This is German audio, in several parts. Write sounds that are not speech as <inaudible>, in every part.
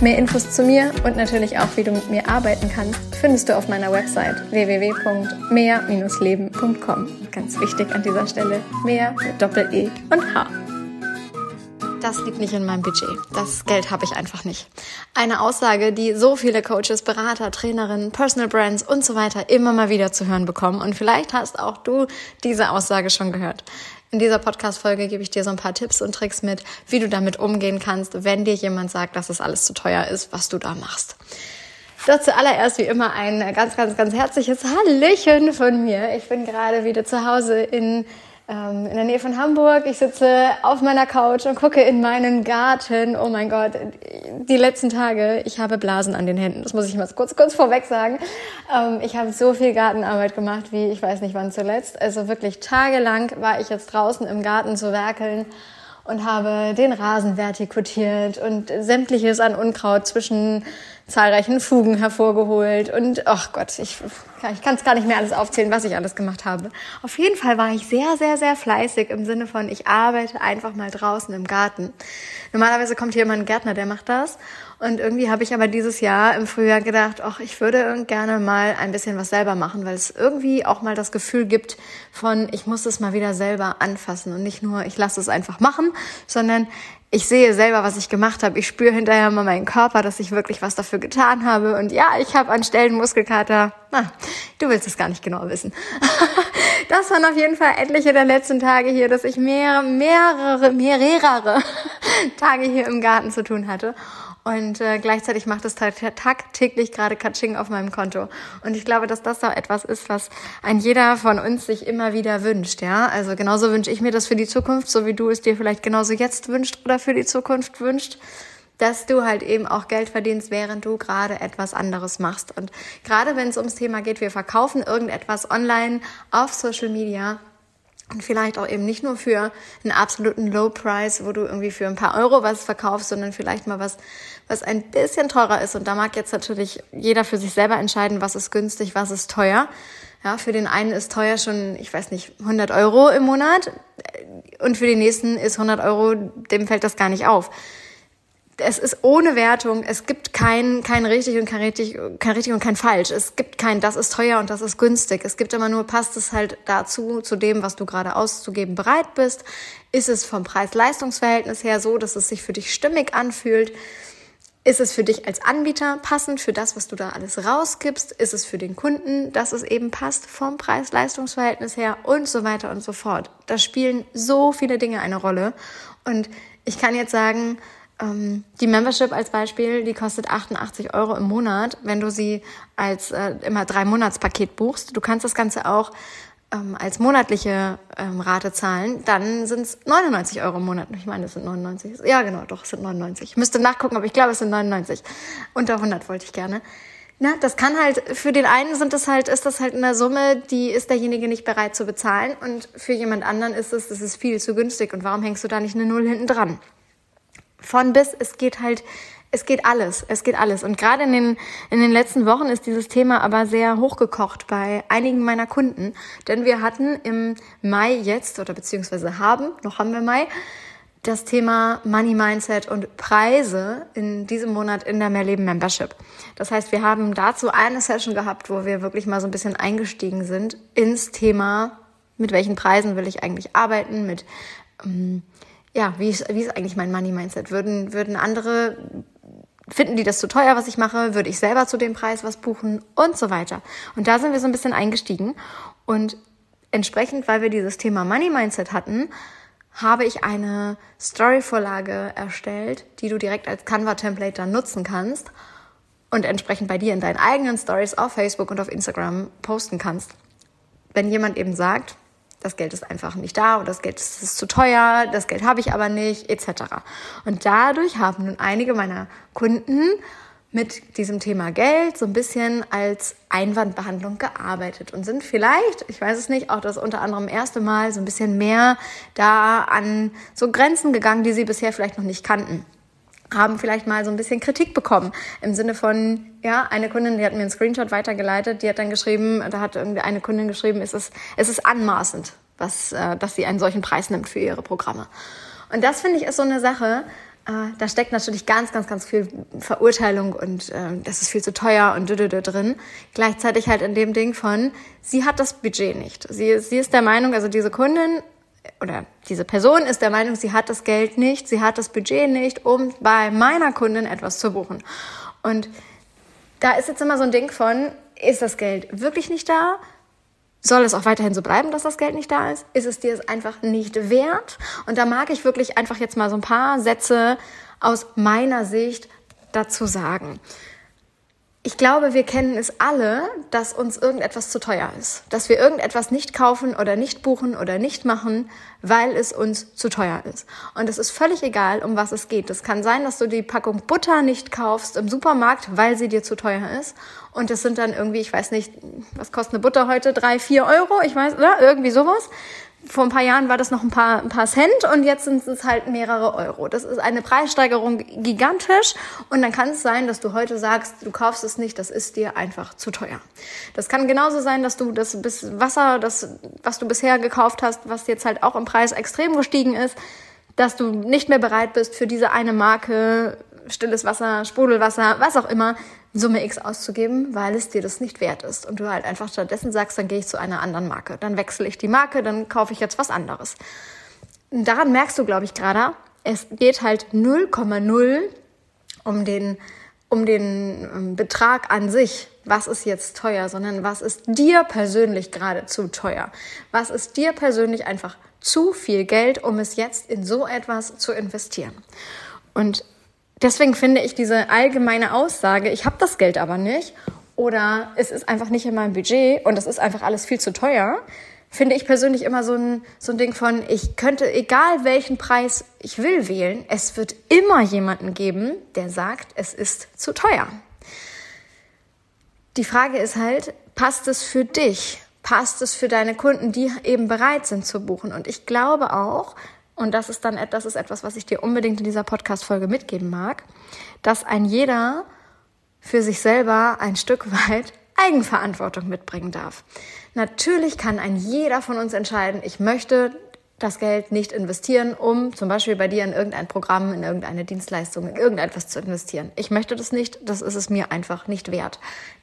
Mehr Infos zu mir und natürlich auch, wie du mit mir arbeiten kannst, findest du auf meiner Website www.mehr-leben.com. Ganz wichtig an dieser Stelle, mehr mit Doppel-E und H. Das liegt nicht in meinem Budget. Das Geld habe ich einfach nicht. Eine Aussage, die so viele Coaches, Berater, Trainerinnen, Personal Brands und so weiter immer mal wieder zu hören bekommen. Und vielleicht hast auch du diese Aussage schon gehört. In dieser Podcast-Folge gebe ich dir so ein paar Tipps und Tricks mit, wie du damit umgehen kannst, wenn dir jemand sagt, dass es alles zu teuer ist, was du da machst. Doch zuallererst wie immer ein ganz, ganz, ganz herzliches Hallöchen von mir. Ich bin gerade wieder zu Hause in ähm, in der Nähe von Hamburg. Ich sitze auf meiner Couch und gucke in meinen Garten. Oh mein Gott, die letzten Tage, ich habe Blasen an den Händen. Das muss ich mal kurz, kurz vorweg sagen. Ähm, ich habe so viel Gartenarbeit gemacht, wie ich weiß nicht wann zuletzt. Also wirklich tagelang war ich jetzt draußen im Garten zu werkeln und habe den Rasen vertikutiert und sämtliches an Unkraut zwischen zahlreichen Fugen hervorgeholt und ach Gott, ich, ich kann es gar nicht mehr alles aufzählen, was ich alles gemacht habe. Auf jeden Fall war ich sehr, sehr, sehr fleißig im Sinne von, ich arbeite einfach mal draußen im Garten. Normalerweise kommt hier immer ein Gärtner, der macht das. Und irgendwie habe ich aber dieses Jahr im Frühjahr gedacht, ach, ich würde gerne mal ein bisschen was selber machen, weil es irgendwie auch mal das Gefühl gibt von, ich muss es mal wieder selber anfassen und nicht nur, ich lasse es einfach machen, sondern ich sehe selber, was ich gemacht habe. Ich spüre hinterher mal meinen Körper, dass ich wirklich was dafür getan habe. Und ja, ich habe an Stellen Muskelkater. Na, du willst es gar nicht genau wissen. <laughs> das waren auf jeden Fall etliche der letzten Tage hier, dass ich mehrere, mehrere, mehrere <laughs> Tage hier im Garten zu tun hatte. Und äh, gleichzeitig macht es tagtäglich gerade Katsching auf meinem Konto. Und ich glaube, dass das auch etwas ist, was ein jeder von uns sich immer wieder wünscht. Ja, also genauso wünsche ich mir das für die Zukunft, so wie du es dir vielleicht genauso jetzt wünscht oder für die Zukunft wünscht dass du halt eben auch Geld verdienst, während du gerade etwas anderes machst. Und gerade wenn es ums Thema geht, wir verkaufen irgendetwas online auf Social Media, und vielleicht auch eben nicht nur für einen absoluten Low Price, wo du irgendwie für ein paar Euro was verkaufst, sondern vielleicht mal was, was ein bisschen teurer ist. Und da mag jetzt natürlich jeder für sich selber entscheiden, was ist günstig, was ist teuer. Ja, für den einen ist teuer schon, ich weiß nicht, 100 Euro im Monat. Und für den nächsten ist 100 Euro, dem fällt das gar nicht auf es ist ohne Wertung, es gibt kein, kein richtig und kein richtig, kein richtig und kein falsch. Es gibt kein, das ist teuer und das ist günstig. Es gibt immer nur, passt es halt dazu, zu dem, was du gerade auszugeben bereit bist. Ist es vom Preis-Leistungs-Verhältnis her so, dass es sich für dich stimmig anfühlt? Ist es für dich als Anbieter passend für das, was du da alles rausgibst? Ist es für den Kunden, dass es eben passt vom Preis-Leistungs-Verhältnis her und so weiter und so fort? Da spielen so viele Dinge eine Rolle. Und ich kann jetzt sagen, ähm, die Membership als Beispiel, die kostet 88 Euro im Monat, wenn du sie als äh, immer drei Monatspaket buchst. Du kannst das Ganze auch ähm, als monatliche ähm, Rate zahlen, dann sind es 99 Euro im Monat. Ich meine, das sind 99. Ja, genau, doch, es sind 99. Ich müsste nachgucken, aber ich glaube, es sind 99. Unter 100 wollte ich gerne. Na, das kann halt, für den einen sind das halt, ist das halt eine Summe, die ist derjenige nicht bereit zu bezahlen und für jemand anderen ist es, das ist viel zu günstig und warum hängst du da nicht eine Null hinten dran? Von bis, es geht halt, es geht alles, es geht alles. Und gerade in den, in den letzten Wochen ist dieses Thema aber sehr hochgekocht bei einigen meiner Kunden. Denn wir hatten im Mai jetzt, oder beziehungsweise haben, noch haben wir Mai, das Thema Money Mindset und Preise in diesem Monat in der Mehrleben Membership. Das heißt, wir haben dazu eine Session gehabt, wo wir wirklich mal so ein bisschen eingestiegen sind ins Thema, mit welchen Preisen will ich eigentlich arbeiten, mit ähm, ja, wie ist, wie ist eigentlich mein Money-Mindset? Würden, würden andere, finden die das zu teuer, was ich mache? Würde ich selber zu dem Preis was buchen? Und so weiter. Und da sind wir so ein bisschen eingestiegen. Und entsprechend, weil wir dieses Thema Money-Mindset hatten, habe ich eine Story-Vorlage erstellt, die du direkt als Canva-Template dann nutzen kannst und entsprechend bei dir in deinen eigenen Stories auf Facebook und auf Instagram posten kannst. Wenn jemand eben sagt, das Geld ist einfach nicht da oder das Geld ist, ist zu teuer, das Geld habe ich aber nicht, etc. Und dadurch haben nun einige meiner Kunden mit diesem Thema Geld so ein bisschen als Einwandbehandlung gearbeitet und sind vielleicht, ich weiß es nicht, auch das unter anderem erste Mal so ein bisschen mehr da an so Grenzen gegangen, die sie bisher vielleicht noch nicht kannten haben vielleicht mal so ein bisschen Kritik bekommen. Im Sinne von, ja, eine Kundin, die hat mir einen Screenshot weitergeleitet, die hat dann geschrieben, da hat irgendwie eine Kundin geschrieben, es ist, es ist anmaßend, was, äh, dass sie einen solchen Preis nimmt für ihre Programme. Und das finde ich ist so eine Sache, äh, da steckt natürlich ganz, ganz, ganz viel Verurteilung und äh, das ist viel zu teuer und dü drin. Gleichzeitig halt in dem Ding von, sie hat das Budget nicht. Sie, sie ist der Meinung, also diese Kundin oder diese Person ist der Meinung, sie hat das Geld nicht, sie hat das Budget nicht, um bei meiner Kundin etwas zu buchen. Und da ist jetzt immer so ein Ding von, ist das Geld wirklich nicht da? Soll es auch weiterhin so bleiben, dass das Geld nicht da ist? Ist es dir es einfach nicht wert? Und da mag ich wirklich einfach jetzt mal so ein paar Sätze aus meiner Sicht dazu sagen ich glaube, wir kennen es alle, dass uns irgendetwas zu teuer ist. Dass wir irgendetwas nicht kaufen oder nicht buchen oder nicht machen, weil es uns zu teuer ist. Und es ist völlig egal, um was es geht. Es kann sein, dass du die Packung Butter nicht kaufst im Supermarkt, weil sie dir zu teuer ist. Und es sind dann irgendwie, ich weiß nicht, was kostet eine Butter heute? Drei, vier Euro? Ich weiß, oder? Irgendwie sowas vor ein paar Jahren war das noch ein paar, ein paar Cent und jetzt sind es halt mehrere Euro. Das ist eine Preissteigerung gigantisch und dann kann es sein, dass du heute sagst, du kaufst es nicht, das ist dir einfach zu teuer. Das kann genauso sein, dass du das bis Wasser, das, was du bisher gekauft hast, was jetzt halt auch im Preis extrem gestiegen ist, dass du nicht mehr bereit bist für diese eine Marke stilles Wasser, Sprudelwasser, was auch immer, Summe X auszugeben, weil es dir das nicht wert ist. Und du halt einfach stattdessen sagst, dann gehe ich zu einer anderen Marke. Dann wechsle ich die Marke, dann kaufe ich jetzt was anderes. Und daran merkst du, glaube ich, gerade, es geht halt 0,0 um den, um den ähm, Betrag an sich. Was ist jetzt teuer, sondern was ist dir persönlich gerade zu teuer? Was ist dir persönlich einfach zu viel Geld, um es jetzt in so etwas zu investieren? Und deswegen finde ich diese allgemeine Aussage, ich habe das Geld aber nicht oder es ist einfach nicht in meinem Budget und es ist einfach alles viel zu teuer, finde ich persönlich immer so ein, so ein Ding von, ich könnte, egal welchen Preis ich will wählen, es wird immer jemanden geben, der sagt, es ist zu teuer. Die Frage ist halt, passt es für dich? Passt es für deine Kunden, die eben bereit sind zu buchen? Und ich glaube auch, und das ist dann das ist etwas, was ich dir unbedingt in dieser Podcast-Folge mitgeben mag, dass ein jeder für sich selber ein Stück weit <laughs> Eigenverantwortung mitbringen darf. Natürlich kann ein jeder von uns entscheiden, ich möchte das Geld nicht investieren, um zum Beispiel bei dir in irgendein Programm, in irgendeine Dienstleistung, in irgendetwas zu investieren. Ich möchte das nicht, das ist es mir einfach nicht wert.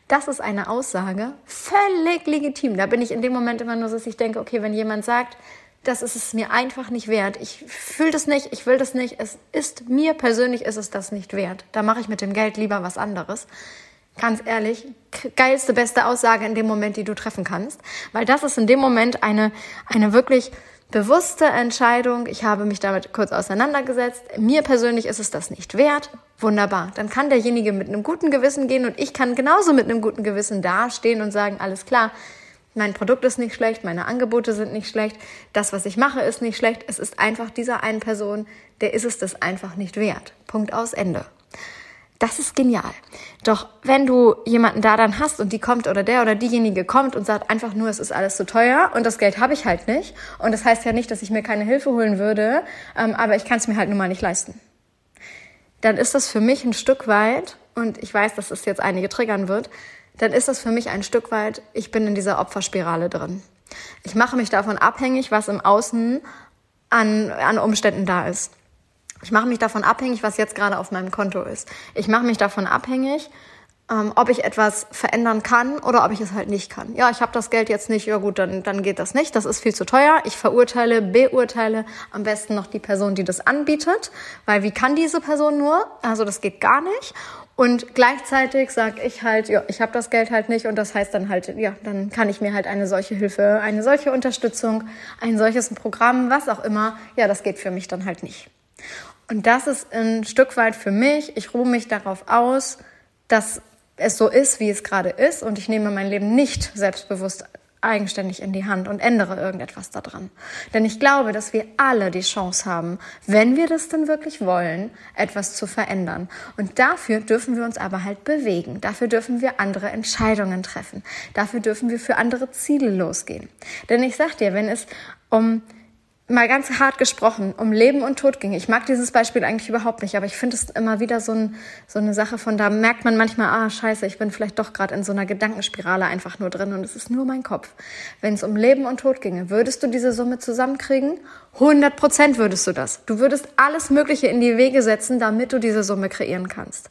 Das ist eine Aussage, völlig legitim. Da bin ich in dem Moment immer nur so, dass ich denke, okay, wenn jemand sagt, das ist es mir einfach nicht wert. Ich fühle das nicht, ich will das nicht. Es ist mir persönlich ist es das nicht wert. Da mache ich mit dem Geld lieber was anderes. Ganz ehrlich, geilste, beste Aussage in dem Moment, die du treffen kannst, weil das ist in dem Moment eine eine wirklich bewusste Entscheidung. Ich habe mich damit kurz auseinandergesetzt. Mir persönlich ist es das nicht wert. Wunderbar. Dann kann derjenige mit einem guten Gewissen gehen und ich kann genauso mit einem guten Gewissen dastehen und sagen, alles klar, mein Produkt ist nicht schlecht, meine Angebote sind nicht schlecht, das, was ich mache, ist nicht schlecht. Es ist einfach dieser einen Person, der ist es das einfach nicht wert. Punkt aus Ende. Das ist genial. Doch wenn du jemanden da dann hast und die kommt oder der oder diejenige kommt und sagt einfach nur, es ist alles zu teuer und das Geld habe ich halt nicht. Und das heißt ja nicht, dass ich mir keine Hilfe holen würde, ähm, aber ich kann es mir halt nun mal nicht leisten. Dann ist das für mich ein Stück weit, und ich weiß, dass es jetzt einige triggern wird, dann ist das für mich ein Stück weit, ich bin in dieser Opferspirale drin. Ich mache mich davon abhängig, was im Außen an, an Umständen da ist. Ich mache mich davon abhängig, was jetzt gerade auf meinem Konto ist. Ich mache mich davon abhängig, ähm, ob ich etwas verändern kann oder ob ich es halt nicht kann. Ja, ich habe das Geld jetzt nicht, ja gut, dann, dann geht das nicht, das ist viel zu teuer. Ich verurteile, beurteile am besten noch die Person, die das anbietet, weil wie kann diese Person nur? Also das geht gar nicht. Und gleichzeitig sage ich halt, ja, ich habe das Geld halt nicht und das heißt dann halt, ja, dann kann ich mir halt eine solche Hilfe, eine solche Unterstützung, ein solches Programm, was auch immer, ja, das geht für mich dann halt nicht. Und das ist ein Stück weit für mich, ich ruhe mich darauf aus, dass es so ist, wie es gerade ist und ich nehme mein Leben nicht selbstbewusst eigenständig in die Hand und ändere irgendetwas daran. Denn ich glaube, dass wir alle die Chance haben, wenn wir das denn wirklich wollen, etwas zu verändern. Und dafür dürfen wir uns aber halt bewegen. Dafür dürfen wir andere Entscheidungen treffen. Dafür dürfen wir für andere Ziele losgehen. Denn ich sag dir, wenn es um mal ganz hart gesprochen, um Leben und Tod ging. Ich mag dieses Beispiel eigentlich überhaupt nicht, aber ich finde es immer wieder so, ein, so, eine Sache von, da merkt man manchmal, ah, scheiße, ich bin vielleicht doch gerade in so einer Gedankenspirale einfach nur drin und es ist nur mein Kopf. Wenn es um Leben und Tod ginge, würdest du diese Summe zusammenkriegen? 100 Prozent würdest du das. Du würdest alles Mögliche in die Wege setzen, damit du diese Summe kreieren kannst.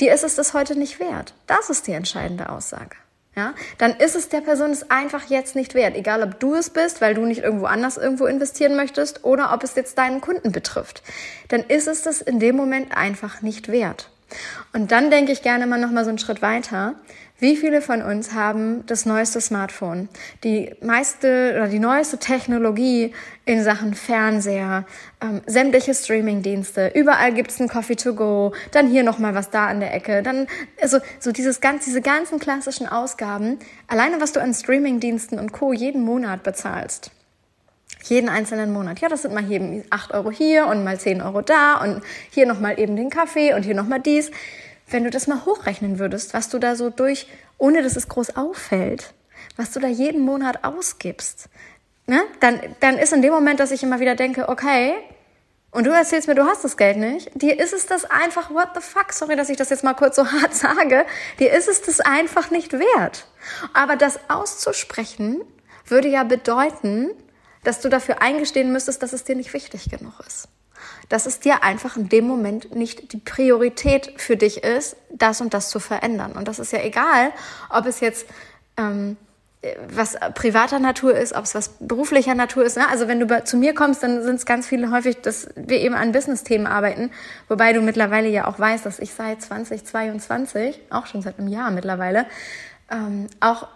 Dir ist es das heute nicht wert. Das ist die entscheidende Aussage ja, dann ist es der Person es einfach jetzt nicht wert. Egal, ob du es bist, weil du nicht irgendwo anders irgendwo investieren möchtest oder ob es jetzt deinen Kunden betrifft. Dann ist es das in dem Moment einfach nicht wert. Und dann denke ich gerne mal noch mal so einen Schritt weiter. Wie viele von uns haben das neueste Smartphone, die meiste oder die neueste Technologie in Sachen Fernseher, ähm, sämtliche Streamingdienste, überall gibt's ein Coffee to go, dann hier noch mal was da an der Ecke, dann also so dieses ganz diese ganzen klassischen Ausgaben, alleine was du an Streamingdiensten und Co. jeden Monat bezahlst. Jeden einzelnen Monat. Ja, das sind mal eben acht Euro hier und mal zehn Euro da und hier noch mal eben den Kaffee und hier noch mal dies wenn du das mal hochrechnen würdest, was du da so durch, ohne dass es groß auffällt, was du da jeden Monat ausgibst, ne? dann, dann ist in dem Moment, dass ich immer wieder denke, okay, und du erzählst mir, du hast das Geld nicht, dir ist es das einfach, what the fuck, sorry, dass ich das jetzt mal kurz so <laughs> hart sage, dir ist es das einfach nicht wert. Aber das auszusprechen würde ja bedeuten, dass du dafür eingestehen müsstest, dass es dir nicht wichtig genug ist dass es dir einfach in dem Moment nicht die Priorität für dich ist, das und das zu verändern. Und das ist ja egal, ob es jetzt ähm, was privater Natur ist, ob es was beruflicher Natur ist. Ne? Also wenn du zu mir kommst, dann sind es ganz viele häufig, dass wir eben an Business-Themen arbeiten, wobei du mittlerweile ja auch weißt, dass ich seit 2022, auch schon seit einem Jahr mittlerweile, ähm, auch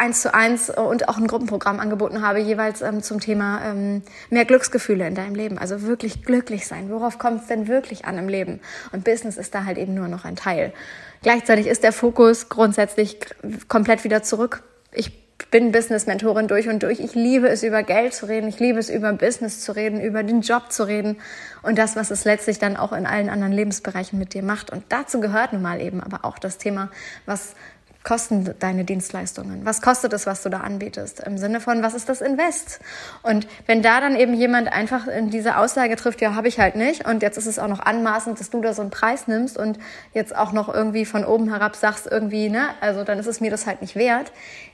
eins zu eins und auch ein Gruppenprogramm angeboten habe, jeweils ähm, zum Thema ähm, mehr Glücksgefühle in deinem Leben. Also wirklich glücklich sein. Worauf kommt es denn wirklich an im Leben? Und Business ist da halt eben nur noch ein Teil. Gleichzeitig ist der Fokus grundsätzlich komplett wieder zurück. Ich bin Business-Mentorin durch und durch. Ich liebe es, über Geld zu reden. Ich liebe es, über Business zu reden, über den Job zu reden und das, was es letztlich dann auch in allen anderen Lebensbereichen mit dir macht. Und dazu gehört nun mal eben aber auch das Thema, was kosten deine Dienstleistungen? Was kostet es, was du da anbietest? Im Sinne von, was ist das Invest? Und wenn da dann eben jemand einfach in diese Aussage trifft, ja, habe ich halt nicht, und jetzt ist es auch noch anmaßend, dass du da so einen Preis nimmst und jetzt auch noch irgendwie von oben herab sagst, irgendwie, ne, also dann ist es mir das halt nicht wert.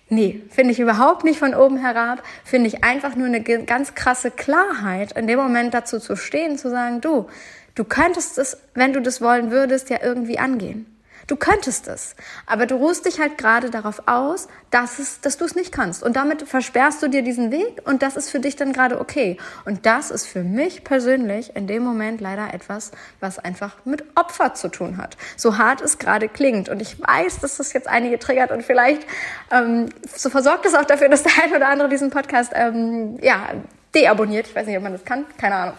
Nee, finde ich überhaupt nicht von oben herab, finde ich einfach nur eine ganz krasse Klarheit, in dem Moment dazu zu stehen, zu sagen, du, du könntest es, wenn du das wollen würdest, ja irgendwie angehen. Du könntest es, aber du ruhst dich halt gerade darauf aus, dass, es, dass du es nicht kannst. Und damit versperrst du dir diesen Weg und das ist für dich dann gerade okay. Und das ist für mich persönlich in dem Moment leider etwas, was einfach mit Opfer zu tun hat. So hart es gerade klingt. Und ich weiß, dass das jetzt einige triggert und vielleicht ähm, so versorgt es auch dafür, dass der eine oder andere diesen Podcast ähm, ja, deabonniert. Ich weiß nicht, ob man das kann, keine Ahnung.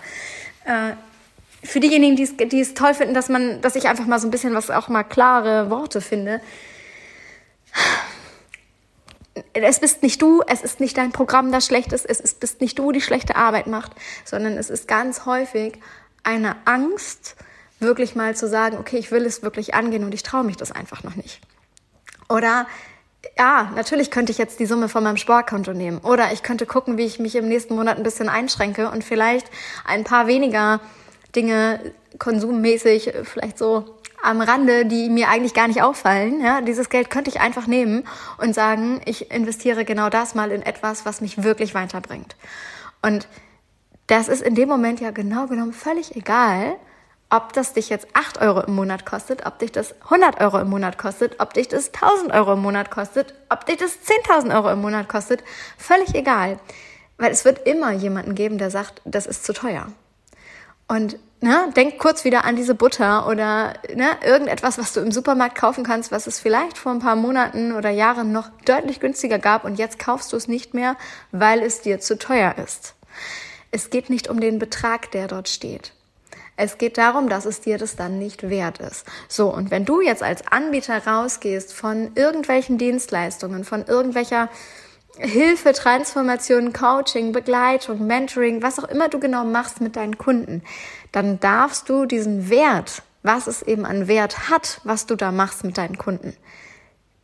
Äh, für diejenigen, die es, die es toll finden, dass man, dass ich einfach mal so ein bisschen was auch mal klare Worte finde. Es bist nicht du, es ist nicht dein Programm, das schlecht ist, es ist, bist nicht du, die schlechte Arbeit macht, sondern es ist ganz häufig eine Angst, wirklich mal zu sagen, okay, ich will es wirklich angehen und ich traue mich das einfach noch nicht. Oder ja, natürlich könnte ich jetzt die Summe von meinem Sportkonto nehmen. Oder ich könnte gucken, wie ich mich im nächsten Monat ein bisschen einschränke und vielleicht ein paar weniger Dinge konsummäßig vielleicht so am Rande, die mir eigentlich gar nicht auffallen. Ja, dieses Geld könnte ich einfach nehmen und sagen, ich investiere genau das mal in etwas, was mich wirklich weiterbringt. Und das ist in dem Moment ja genau genommen völlig egal, ob das dich jetzt 8 Euro im Monat kostet, ob dich das 100 Euro im Monat kostet, ob dich das 1000 Euro im Monat kostet, ob dich das 10.000 Euro im Monat kostet, völlig egal. Weil es wird immer jemanden geben, der sagt, das ist zu teuer. Und ne, denk kurz wieder an diese Butter oder ne, irgendetwas, was du im Supermarkt kaufen kannst, was es vielleicht vor ein paar Monaten oder Jahren noch deutlich günstiger gab und jetzt kaufst du es nicht mehr, weil es dir zu teuer ist. Es geht nicht um den Betrag, der dort steht. Es geht darum, dass es dir das dann nicht wert ist. So, und wenn du jetzt als Anbieter rausgehst von irgendwelchen Dienstleistungen, von irgendwelcher Hilfe, Transformation, Coaching, Begleitung, Mentoring, was auch immer du genau machst mit deinen Kunden, dann darfst du diesen Wert, was es eben an Wert hat, was du da machst mit deinen Kunden,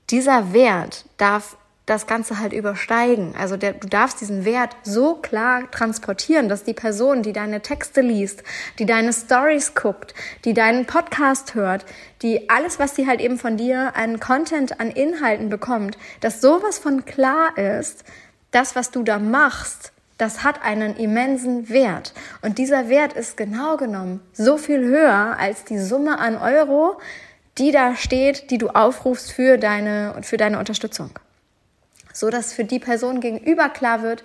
dieser Wert darf das Ganze halt übersteigen. Also der, du darfst diesen Wert so klar transportieren, dass die Person, die deine Texte liest, die deine Stories guckt, die deinen Podcast hört, die alles, was sie halt eben von dir an Content, an Inhalten bekommt, dass sowas von klar ist, das, was du da machst, das hat einen immensen Wert. Und dieser Wert ist genau genommen so viel höher als die Summe an Euro, die da steht, die du aufrufst für deine, für deine Unterstützung so dass für die Person gegenüber klar wird,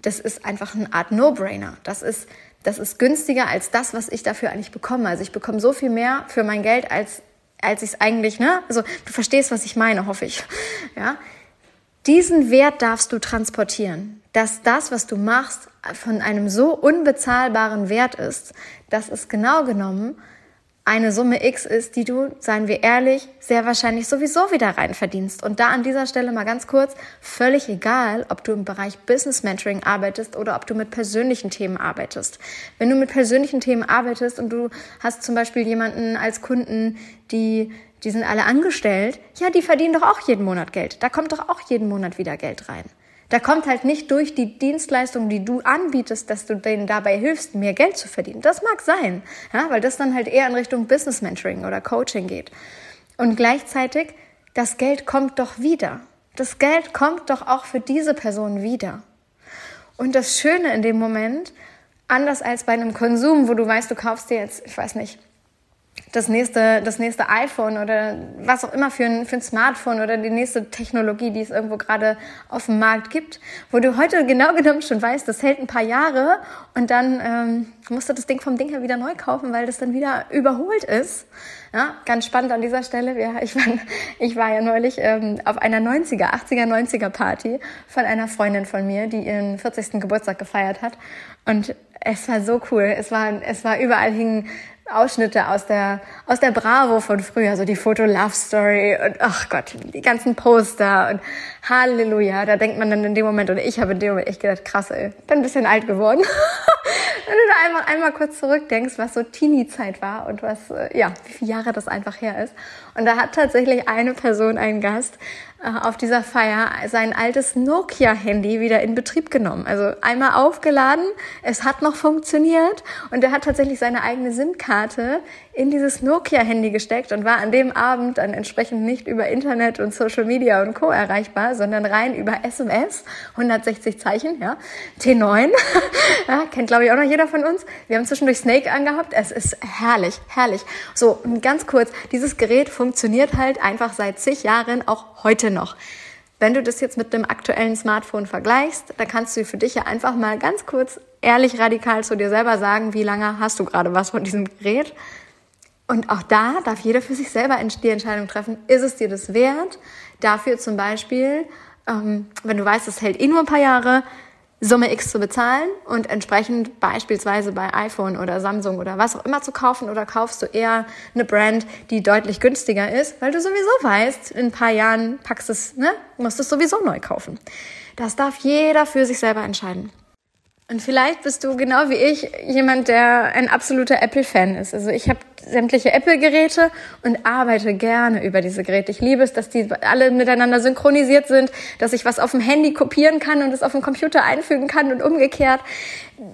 das ist einfach eine Art No-Brainer. Das ist, das ist günstiger als das, was ich dafür eigentlich bekomme. Also ich bekomme so viel mehr für mein Geld, als, als ich es eigentlich, ne? Also du verstehst, was ich meine, hoffe ich. Ja? Diesen Wert darfst du transportieren, dass das, was du machst, von einem so unbezahlbaren Wert ist, dass es genau genommen eine Summe X ist, die du, seien wir ehrlich, sehr wahrscheinlich sowieso wieder rein verdienst. Und da an dieser Stelle mal ganz kurz, völlig egal, ob du im Bereich Business Mentoring arbeitest oder ob du mit persönlichen Themen arbeitest. Wenn du mit persönlichen Themen arbeitest und du hast zum Beispiel jemanden als Kunden, die die sind alle angestellt, ja, die verdienen doch auch jeden Monat Geld. Da kommt doch auch jeden Monat wieder Geld rein. Da kommt halt nicht durch die Dienstleistung, die du anbietest, dass du denen dabei hilfst, mehr Geld zu verdienen. Das mag sein, ja, weil das dann halt eher in Richtung Business Mentoring oder Coaching geht. Und gleichzeitig, das Geld kommt doch wieder. Das Geld kommt doch auch für diese Person wieder. Und das Schöne in dem Moment, anders als bei einem Konsum, wo du weißt, du kaufst dir jetzt, ich weiß nicht, das nächste, das nächste iPhone oder was auch immer für ein, für ein Smartphone oder die nächste Technologie, die es irgendwo gerade auf dem Markt gibt, wo du heute genau <laughs> genommen schon weißt, das hält ein paar Jahre und dann ähm, musst du das Ding vom Ding her wieder neu kaufen, weil das dann wieder überholt ist. Ja, ganz spannend an dieser Stelle. Ich war, ich war ja neulich ähm, auf einer 90er, 80er, 90er Party von einer Freundin von mir, die ihren 40. Geburtstag gefeiert hat. Und es war so cool. Es war, es war überall hingen Ausschnitte aus der, aus der Bravo von früher, so die Foto Love Story und ach Gott, die ganzen Poster und Halleluja, da denkt man dann in dem Moment, oder ich habe in dem Moment echt gedacht, krass, ey, bin ein bisschen alt geworden. <laughs> Wenn du da einmal, einmal kurz zurückdenkst, was so Teenie-Zeit war und was, äh, ja, wie viele Jahre das einfach her ist. Und da hat tatsächlich eine Person, einen Gast, äh, auf dieser Feier sein altes Nokia-Handy wieder in Betrieb genommen. Also einmal aufgeladen, es hat noch funktioniert und er hat tatsächlich seine eigene SIM-Karte in dieses Nokia-Handy gesteckt und war an dem Abend dann entsprechend nicht über Internet und Social Media und Co. erreichbar, sondern rein über SMS, 160 Zeichen, ja, T9, <laughs> ja, kennt glaube ich auch noch jeder von uns. Wir haben zwischendurch Snake angehabt, es ist herrlich, herrlich. So, ganz kurz, dieses Gerät funktioniert halt einfach seit zig Jahren, auch heute noch. Wenn du das jetzt mit dem aktuellen Smartphone vergleichst, dann kannst du für dich ja einfach mal ganz kurz ehrlich radikal zu dir selber sagen, wie lange hast du gerade was von diesem Gerät? Und auch da darf jeder für sich selber die Entscheidung treffen, ist es dir das wert, dafür zum Beispiel, ähm, wenn du weißt, es hält eh nur ein paar Jahre, Summe X zu bezahlen und entsprechend beispielsweise bei iPhone oder Samsung oder was auch immer zu kaufen oder kaufst du eher eine Brand, die deutlich günstiger ist, weil du sowieso weißt, in ein paar Jahren packst es, ne, musst du es sowieso neu kaufen. Das darf jeder für sich selber entscheiden. Und vielleicht bist du genau wie ich jemand, der ein absoluter Apple-Fan ist. Also ich habe sämtliche Apple-Geräte und arbeite gerne über diese Geräte. Ich liebe es, dass die alle miteinander synchronisiert sind, dass ich was auf dem Handy kopieren kann und es auf dem Computer einfügen kann und umgekehrt.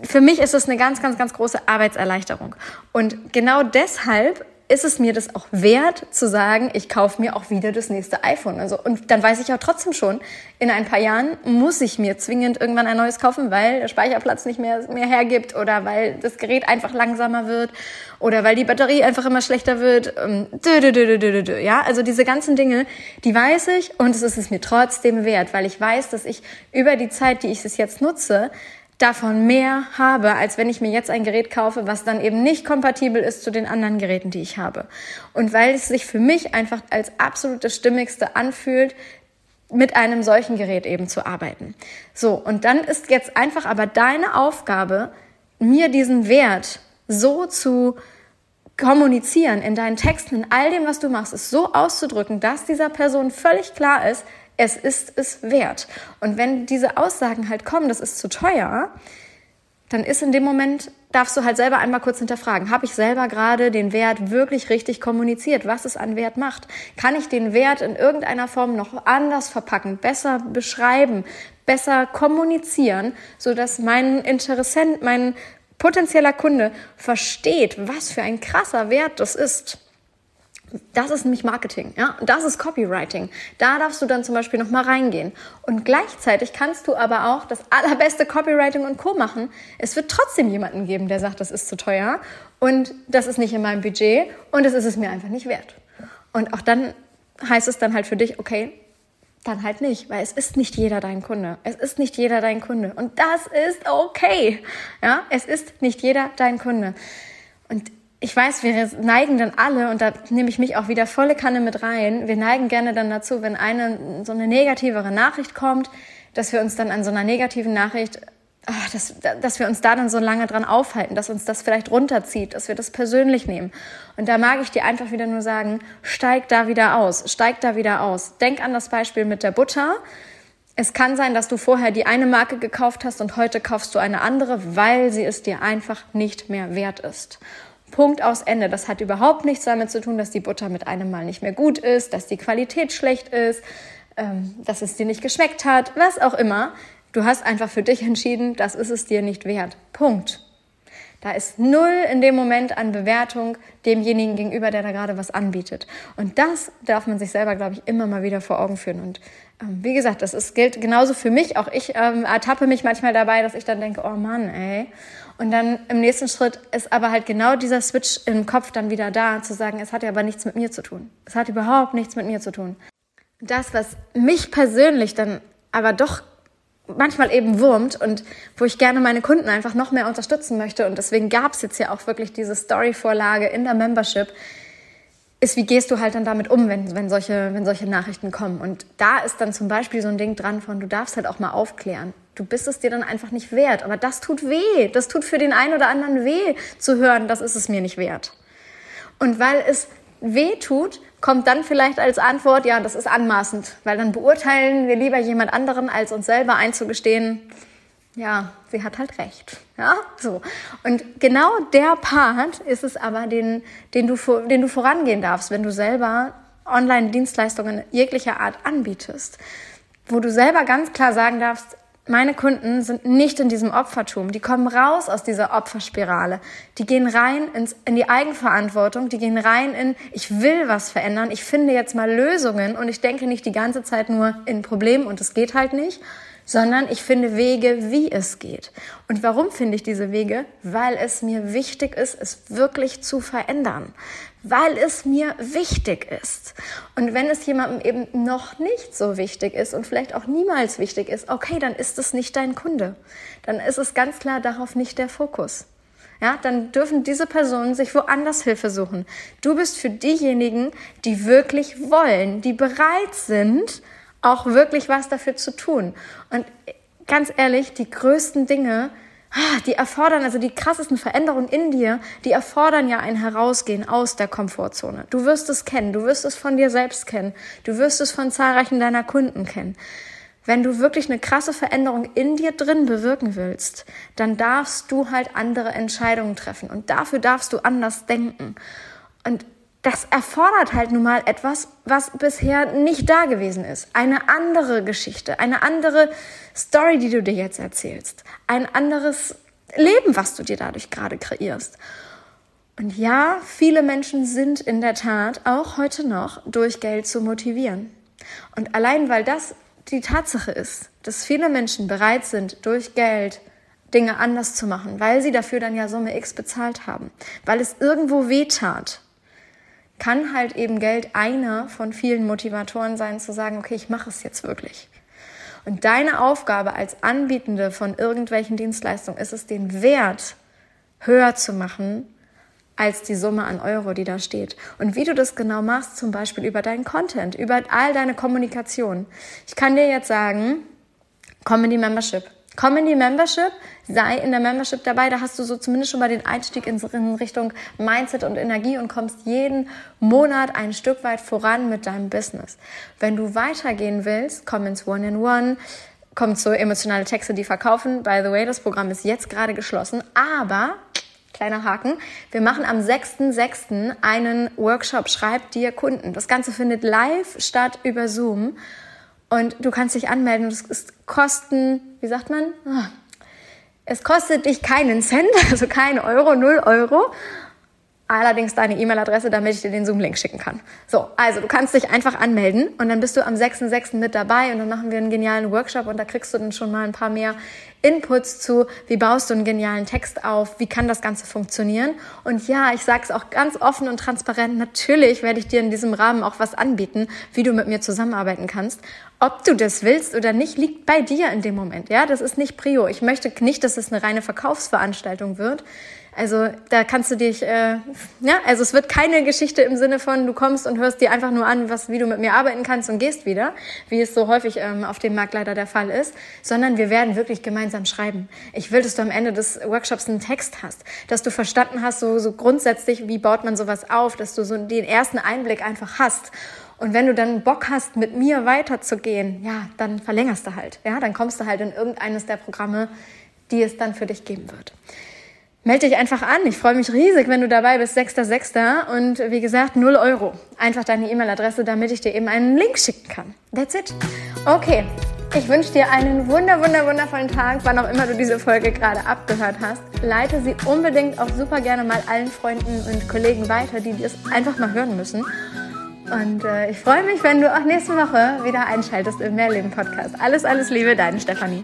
Für mich ist es eine ganz, ganz, ganz große Arbeitserleichterung. Und genau deshalb ist es mir das auch wert zu sagen, ich kaufe mir auch wieder das nächste iPhone. Also, und dann weiß ich ja trotzdem schon, in ein paar Jahren muss ich mir zwingend irgendwann ein neues kaufen, weil der Speicherplatz nicht mehr, mehr hergibt oder weil das Gerät einfach langsamer wird oder weil die Batterie einfach immer schlechter wird. Ähm, ja, also diese ganzen Dinge, die weiß ich und es ist es mir trotzdem wert, weil ich weiß, dass ich über die Zeit, die ich es jetzt nutze, davon mehr habe, als wenn ich mir jetzt ein Gerät kaufe, was dann eben nicht kompatibel ist zu den anderen Geräten, die ich habe. Und weil es sich für mich einfach als absolut das Stimmigste anfühlt, mit einem solchen Gerät eben zu arbeiten. So, und dann ist jetzt einfach aber deine Aufgabe, mir diesen Wert so zu kommunizieren in deinen Texten, in all dem, was du machst, ist so auszudrücken, dass dieser Person völlig klar ist, es ist es wert. Und wenn diese Aussagen halt kommen, das ist zu teuer, dann ist in dem Moment, darfst du halt selber einmal kurz hinterfragen, habe ich selber gerade den Wert wirklich richtig kommuniziert, was es an Wert macht? Kann ich den Wert in irgendeiner Form noch anders verpacken, besser beschreiben, besser kommunizieren, so dass mein Interessent, mein potenzieller Kunde versteht, was für ein krasser Wert das ist? Das ist nämlich Marketing, ja. Das ist Copywriting. Da darfst du dann zum Beispiel noch mal reingehen. Und gleichzeitig kannst du aber auch das allerbeste Copywriting und Co. machen. Es wird trotzdem jemanden geben, der sagt, das ist zu teuer und das ist nicht in meinem Budget und es ist es mir einfach nicht wert. Und auch dann heißt es dann halt für dich, okay, dann halt nicht, weil es ist nicht jeder dein Kunde. Es ist nicht jeder dein Kunde. Und das ist okay. Ja, es ist nicht jeder dein Kunde. Und ich weiß, wir neigen dann alle, und da nehme ich mich auch wieder volle Kanne mit rein, wir neigen gerne dann dazu, wenn eine so eine negativere Nachricht kommt, dass wir uns dann an so einer negativen Nachricht, ach, dass, dass wir uns da dann so lange dran aufhalten, dass uns das vielleicht runterzieht, dass wir das persönlich nehmen. Und da mag ich dir einfach wieder nur sagen, steig da wieder aus, steig da wieder aus. Denk an das Beispiel mit der Butter. Es kann sein, dass du vorher die eine Marke gekauft hast und heute kaufst du eine andere, weil sie es dir einfach nicht mehr wert ist. Punkt aus Ende. Das hat überhaupt nichts damit zu tun, dass die Butter mit einem Mal nicht mehr gut ist, dass die Qualität schlecht ist, ähm, dass es dir nicht geschmeckt hat, was auch immer. Du hast einfach für dich entschieden, das ist es dir nicht wert. Punkt. Da ist null in dem Moment an Bewertung demjenigen gegenüber, der da gerade was anbietet. Und das darf man sich selber, glaube ich, immer mal wieder vor Augen führen. Und ähm, wie gesagt, das ist, gilt genauso für mich. Auch ich ähm, ertappe mich manchmal dabei, dass ich dann denke, oh Mann, ey. Und dann im nächsten Schritt ist aber halt genau dieser Switch im Kopf dann wieder da, zu sagen, es hat ja aber nichts mit mir zu tun. Es hat überhaupt nichts mit mir zu tun. Das, was mich persönlich dann aber doch manchmal eben wurmt und wo ich gerne meine Kunden einfach noch mehr unterstützen möchte. Und deswegen gab es jetzt ja auch wirklich diese Story-Vorlage in der Membership, ist, wie gehst du halt dann damit um, wenn, wenn, solche, wenn solche Nachrichten kommen. Und da ist dann zum Beispiel so ein Ding dran von, du darfst halt auch mal aufklären. Du bist es dir dann einfach nicht wert. Aber das tut weh. Das tut für den einen oder anderen weh, zu hören, das ist es mir nicht wert. Und weil es weh tut, kommt dann vielleicht als Antwort, ja, das ist anmaßend, weil dann beurteilen wir lieber jemand anderen, als uns selber einzugestehen, ja, sie hat halt recht. Ja, so. Und genau der Part ist es aber, den, den, du, den du vorangehen darfst, wenn du selber Online-Dienstleistungen jeglicher Art anbietest, wo du selber ganz klar sagen darfst, meine Kunden sind nicht in diesem Opfertum. Die kommen raus aus dieser Opferspirale. Die gehen rein ins, in die Eigenverantwortung. Die gehen rein in, ich will was verändern. Ich finde jetzt mal Lösungen und ich denke nicht die ganze Zeit nur in Problemen und es geht halt nicht, sondern ich finde Wege, wie es geht. Und warum finde ich diese Wege? Weil es mir wichtig ist, es wirklich zu verändern. Weil es mir wichtig ist. Und wenn es jemandem eben noch nicht so wichtig ist und vielleicht auch niemals wichtig ist, okay, dann ist es nicht dein Kunde. Dann ist es ganz klar darauf nicht der Fokus. Ja, dann dürfen diese Personen sich woanders Hilfe suchen. Du bist für diejenigen, die wirklich wollen, die bereit sind, auch wirklich was dafür zu tun. Und ganz ehrlich, die größten Dinge, die erfordern, also die krassesten Veränderungen in dir, die erfordern ja ein Herausgehen aus der Komfortzone. Du wirst es kennen, du wirst es von dir selbst kennen, du wirst es von zahlreichen deiner Kunden kennen. Wenn du wirklich eine krasse Veränderung in dir drin bewirken willst, dann darfst du halt andere Entscheidungen treffen und dafür darfst du anders denken. Und das erfordert halt nun mal etwas, was bisher nicht da gewesen ist. Eine andere Geschichte, eine andere Story, die du dir jetzt erzählst. Ein anderes Leben, was du dir dadurch gerade kreierst. Und ja, viele Menschen sind in der Tat auch heute noch durch Geld zu motivieren. Und allein weil das die Tatsache ist, dass viele Menschen bereit sind, durch Geld Dinge anders zu machen, weil sie dafür dann ja Summe X bezahlt haben, weil es irgendwo weh tat, kann halt eben Geld einer von vielen Motivatoren sein, zu sagen, okay, ich mache es jetzt wirklich. Und deine Aufgabe als Anbietende von irgendwelchen Dienstleistungen ist es, den Wert höher zu machen als die Summe an Euro, die da steht. Und wie du das genau machst, zum Beispiel über deinen Content, über all deine Kommunikation. Ich kann dir jetzt sagen, komm in die Membership Komm in die Membership, sei in der Membership dabei, da hast du so zumindest schon mal den Einstieg in Richtung Mindset und Energie und kommst jeden Monat ein Stück weit voran mit deinem Business. Wenn du weitergehen willst, komm ins One-in-One, komm zu emotionale Texte, die verkaufen. By the way, das Programm ist jetzt gerade geschlossen, aber kleiner Haken. Wir machen am 6.6. einen Workshop Schreib dir Kunden. Das Ganze findet live statt über Zoom. Und du kannst dich anmelden. Das ist Kosten, wie sagt man? Ah. Es kostet dich keinen Cent, <laughs> also keinen Euro, null Euro allerdings deine E-Mail-Adresse, damit ich dir den Zoom-Link schicken kann. So, also du kannst dich einfach anmelden und dann bist du am 6.6. mit dabei und dann machen wir einen genialen Workshop und da kriegst du dann schon mal ein paar mehr Inputs zu, wie baust du einen genialen Text auf, wie kann das Ganze funktionieren. Und ja, ich sage es auch ganz offen und transparent, natürlich werde ich dir in diesem Rahmen auch was anbieten, wie du mit mir zusammenarbeiten kannst. Ob du das willst oder nicht, liegt bei dir in dem Moment. Ja, das ist nicht Prio. Ich möchte nicht, dass es eine reine Verkaufsveranstaltung wird. Also da kannst du dich, äh, ja, also es wird keine Geschichte im Sinne von, du kommst und hörst dir einfach nur an, was, wie du mit mir arbeiten kannst und gehst wieder, wie es so häufig ähm, auf dem Markt leider der Fall ist, sondern wir werden wirklich gemeinsam schreiben. Ich will, dass du am Ende des Workshops einen Text hast, dass du verstanden hast, so, so grundsätzlich, wie baut man sowas auf, dass du so den ersten Einblick einfach hast. Und wenn du dann Bock hast, mit mir weiterzugehen, ja, dann verlängerst du halt. Ja, dann kommst du halt in irgendeines der Programme, die es dann für dich geben wird melde dich einfach an. Ich freue mich riesig, wenn du dabei bist, 6.6. Und wie gesagt, 0 Euro. Einfach deine E-Mail-Adresse, damit ich dir eben einen Link schicken kann. That's it. Okay. Ich wünsche dir einen wunder, wunder, wundervollen Tag, wann auch immer du diese Folge gerade abgehört hast. Leite sie unbedingt auch super gerne mal allen Freunden und Kollegen weiter, die das einfach mal hören müssen. Und äh, ich freue mich, wenn du auch nächste Woche wieder einschaltest im Mehrleben Podcast. Alles, alles Liebe, deine Stefanie.